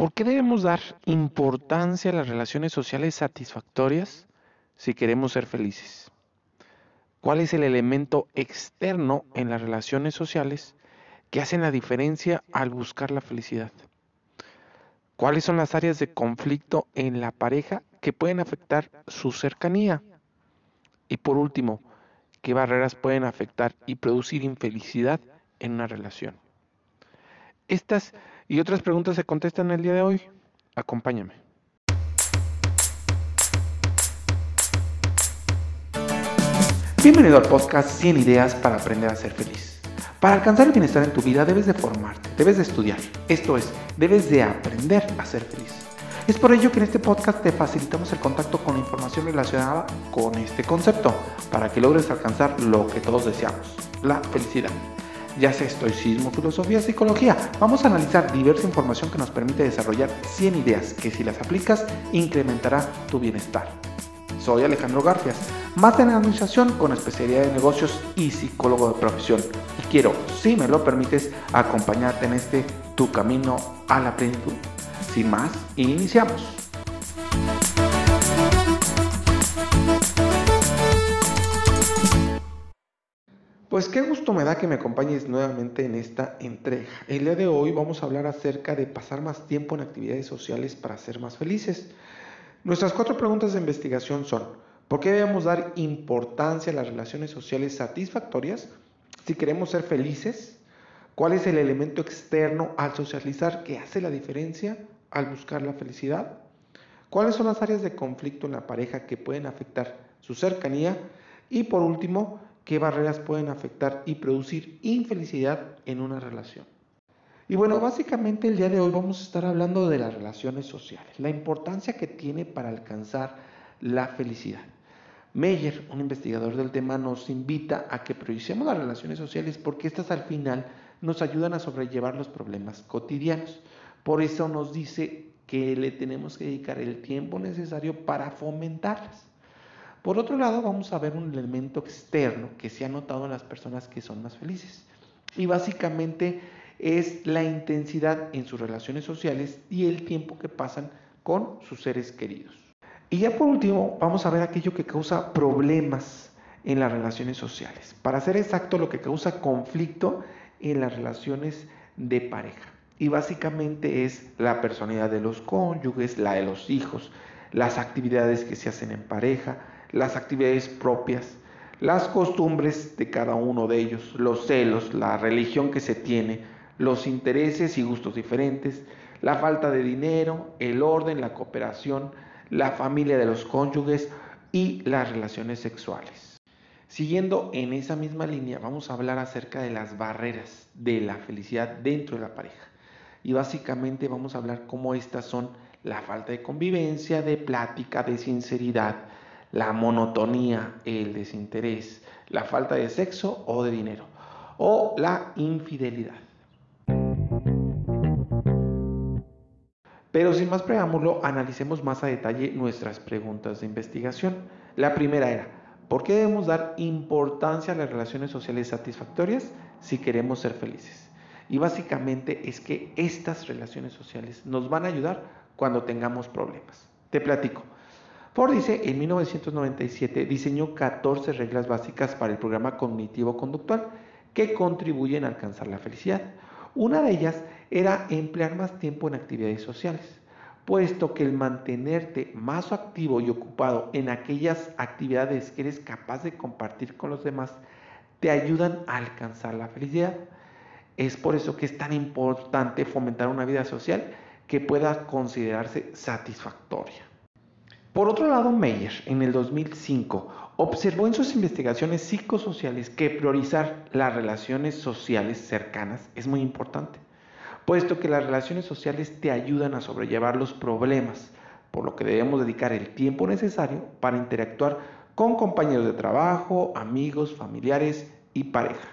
¿Por qué debemos dar importancia a las relaciones sociales satisfactorias si queremos ser felices? ¿Cuál es el elemento externo en las relaciones sociales que hacen la diferencia al buscar la felicidad? ¿Cuáles son las áreas de conflicto en la pareja que pueden afectar su cercanía? Y por último, ¿qué barreras pueden afectar y producir infelicidad en una relación? Estas y otras preguntas se contestan el día de hoy. Acompáñame. Bienvenido al podcast 100 ideas para aprender a ser feliz. Para alcanzar el bienestar en tu vida debes de formarte, debes de estudiar. Esto es, debes de aprender a ser feliz. Es por ello que en este podcast te facilitamos el contacto con la información relacionada con este concepto, para que logres alcanzar lo que todos deseamos, la felicidad ya sea estoicismo, filosofía, psicología. Vamos a analizar diversa información que nos permite desarrollar 100 ideas que si las aplicas incrementará tu bienestar. Soy Alejandro Garfias, máster en administración con especialidad en negocios y psicólogo de profesión. Y quiero, si me lo permites, acompañarte en este tu camino a la plenitud. Sin más, iniciamos. Pues qué gusto me da que me acompañes nuevamente en esta entrega. El día de hoy vamos a hablar acerca de pasar más tiempo en actividades sociales para ser más felices. Nuestras cuatro preguntas de investigación son, ¿por qué debemos dar importancia a las relaciones sociales satisfactorias si queremos ser felices? ¿Cuál es el elemento externo al socializar que hace la diferencia al buscar la felicidad? ¿Cuáles son las áreas de conflicto en la pareja que pueden afectar su cercanía? Y por último, qué barreras pueden afectar y producir infelicidad en una relación. Y bueno, básicamente el día de hoy vamos a estar hablando de las relaciones sociales, la importancia que tiene para alcanzar la felicidad. Meyer, un investigador del tema, nos invita a que prioricemos las relaciones sociales porque estas al final nos ayudan a sobrellevar los problemas cotidianos. Por eso nos dice que le tenemos que dedicar el tiempo necesario para fomentarlas. Por otro lado, vamos a ver un elemento externo que se ha notado en las personas que son más felices. Y básicamente es la intensidad en sus relaciones sociales y el tiempo que pasan con sus seres queridos. Y ya por último, vamos a ver aquello que causa problemas en las relaciones sociales. Para ser exacto, lo que causa conflicto en las relaciones de pareja. Y básicamente es la personalidad de los cónyuges, la de los hijos, las actividades que se hacen en pareja, las actividades propias, las costumbres de cada uno de ellos, los celos, la religión que se tiene, los intereses y gustos diferentes, la falta de dinero, el orden, la cooperación, la familia de los cónyuges y las relaciones sexuales. Siguiendo en esa misma línea, vamos a hablar acerca de las barreras de la felicidad dentro de la pareja. Y básicamente vamos a hablar cómo estas son la falta de convivencia, de plática, de sinceridad, la monotonía, el desinterés, la falta de sexo o de dinero, o la infidelidad. Pero sin más preámbulo, analicemos más a detalle nuestras preguntas de investigación. La primera era, ¿por qué debemos dar importancia a las relaciones sociales satisfactorias si queremos ser felices? Y básicamente es que estas relaciones sociales nos van a ayudar cuando tengamos problemas. Te platico. Ford dice, en 1997 diseñó 14 reglas básicas para el programa cognitivo-conductual que contribuyen a alcanzar la felicidad. Una de ellas era emplear más tiempo en actividades sociales, puesto que el mantenerte más activo y ocupado en aquellas actividades que eres capaz de compartir con los demás te ayudan a alcanzar la felicidad. Es por eso que es tan importante fomentar una vida social que pueda considerarse satisfactoria. Por otro lado, Meyer, en el 2005, observó en sus investigaciones psicosociales que priorizar las relaciones sociales cercanas es muy importante, puesto que las relaciones sociales te ayudan a sobrellevar los problemas, por lo que debemos dedicar el tiempo necesario para interactuar con compañeros de trabajo, amigos, familiares y pareja.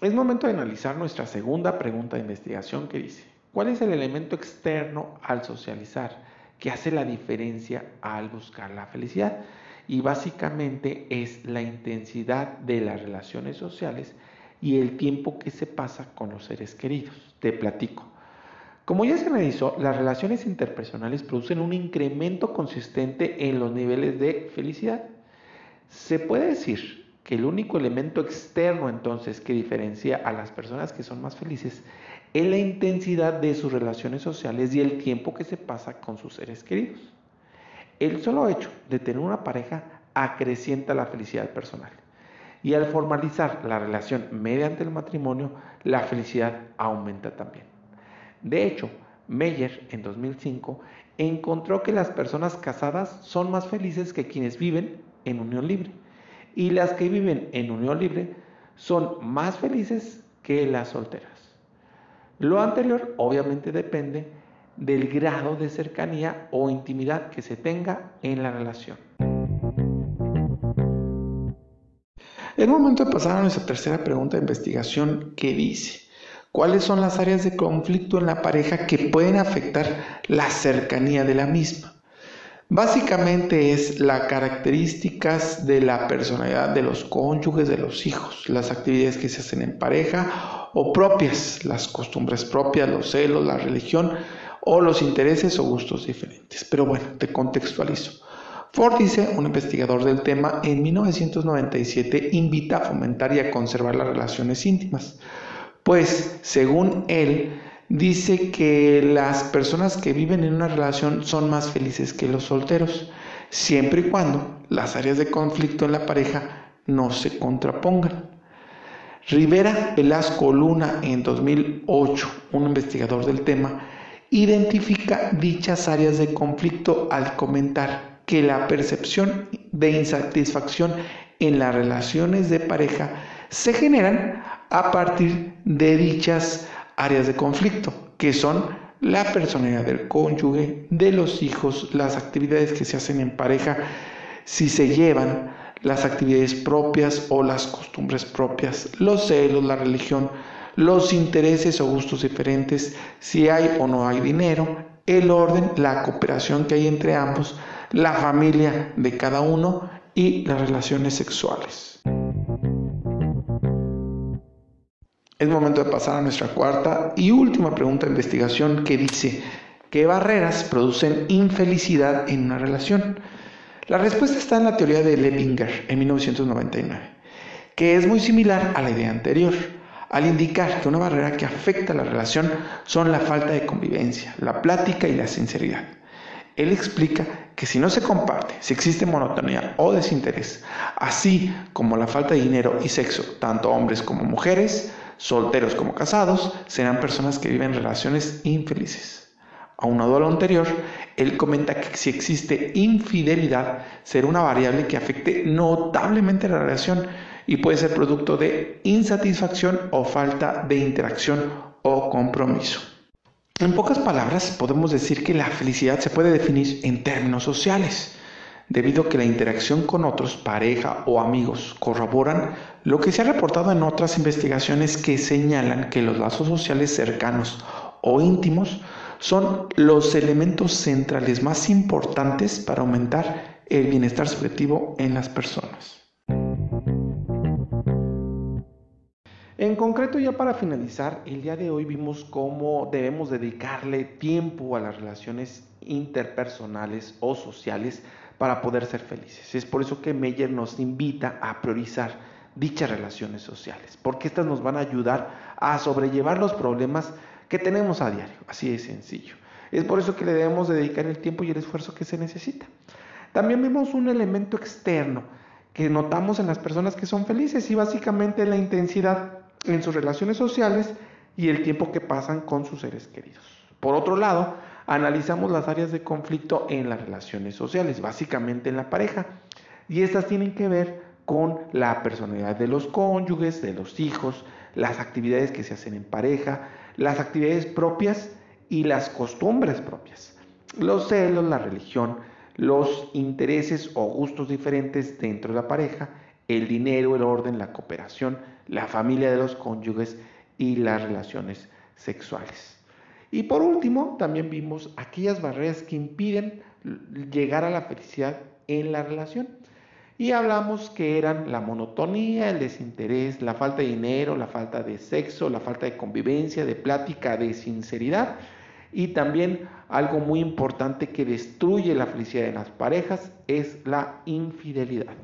Es momento de analizar nuestra segunda pregunta de investigación que dice, ¿Cuál es el elemento externo al socializar que hace la diferencia al buscar la felicidad? Y básicamente es la intensidad de las relaciones sociales y el tiempo que se pasa con los seres queridos. Te platico. Como ya se analizó, las relaciones interpersonales producen un incremento consistente en los niveles de felicidad. Se puede decir que el único elemento externo entonces que diferencia a las personas que son más felices es la intensidad de sus relaciones sociales y el tiempo que se pasa con sus seres queridos. El solo hecho de tener una pareja acrecienta la felicidad personal. Y al formalizar la relación mediante el matrimonio, la felicidad aumenta también. De hecho, Meyer en 2005 encontró que las personas casadas son más felices que quienes viven en unión libre y las que viven en unión libre son más felices que las solteras. Lo anterior obviamente depende del grado de cercanía o intimidad que se tenga en la relación. Es momento de pasar a nuestra tercera pregunta de investigación que dice, ¿Cuáles son las áreas de conflicto en la pareja que pueden afectar la cercanía de la misma? Básicamente es las características de la personalidad de los cónyuges, de los hijos, las actividades que se hacen en pareja o propias, las costumbres propias, los celos, la religión o los intereses o gustos diferentes. Pero bueno, te contextualizo. Ford dice, un investigador del tema, en 1997 invita a fomentar y a conservar las relaciones íntimas pues según él, dice que las personas que viven en una relación son más felices que los solteros, siempre y cuando las áreas de conflicto en la pareja no se contrapongan. Rivera Velasco Luna en 2008, un investigador del tema, identifica dichas áreas de conflicto al comentar que la percepción de insatisfacción en las relaciones de pareja se generan a partir de dichas áreas de conflicto, que son la personalidad del cónyuge, de los hijos, las actividades que se hacen en pareja, si se llevan las actividades propias o las costumbres propias, los celos, la religión, los intereses o gustos diferentes, si hay o no hay dinero, el orden, la cooperación que hay entre ambos, la familia de cada uno y las relaciones sexuales. Es momento de pasar a nuestra cuarta y última pregunta de investigación que dice, ¿qué barreras producen infelicidad en una relación? La respuesta está en la teoría de Levinger en 1999, que es muy similar a la idea anterior, al indicar que una barrera que afecta la relación son la falta de convivencia, la plática y la sinceridad. Él explica que si no se comparte, si existe monotonía o desinterés, así como la falta de dinero y sexo, tanto hombres como mujeres, solteros como casados, serán personas que viven relaciones infelices. Aunado a lo anterior, él comenta que si existe infidelidad, será una variable que afecte notablemente la relación y puede ser producto de insatisfacción o falta de interacción o compromiso. En pocas palabras, podemos decir que la felicidad se puede definir en términos sociales debido a que la interacción con otros, pareja o amigos, corroboran lo que se ha reportado en otras investigaciones que señalan que los lazos sociales cercanos o íntimos son los elementos centrales más importantes para aumentar el bienestar subjetivo en las personas. En concreto, ya para finalizar, el día de hoy vimos cómo debemos dedicarle tiempo a las relaciones interpersonales o sociales para poder ser felices. Es por eso que Meyer nos invita a priorizar dichas relaciones sociales, porque estas nos van a ayudar a sobrellevar los problemas que tenemos a diario, así de sencillo. Es por eso que le debemos dedicar el tiempo y el esfuerzo que se necesita. También vemos un elemento externo que notamos en las personas que son felices y básicamente la intensidad en sus relaciones sociales y el tiempo que pasan con sus seres queridos. Por otro lado, analizamos las áreas de conflicto en las relaciones sociales, básicamente en la pareja. Y estas tienen que ver con la personalidad de los cónyuges, de los hijos, las actividades que se hacen en pareja, las actividades propias y las costumbres propias, los celos, la religión, los intereses o gustos diferentes dentro de la pareja, el dinero, el orden, la cooperación, la familia de los cónyuges y las relaciones sexuales. Y por último, también vimos aquellas barreras que impiden llegar a la felicidad en la relación. Y hablamos que eran la monotonía, el desinterés, la falta de dinero, la falta de sexo, la falta de convivencia, de plática, de sinceridad y también algo muy importante que destruye la felicidad de las parejas es la infidelidad.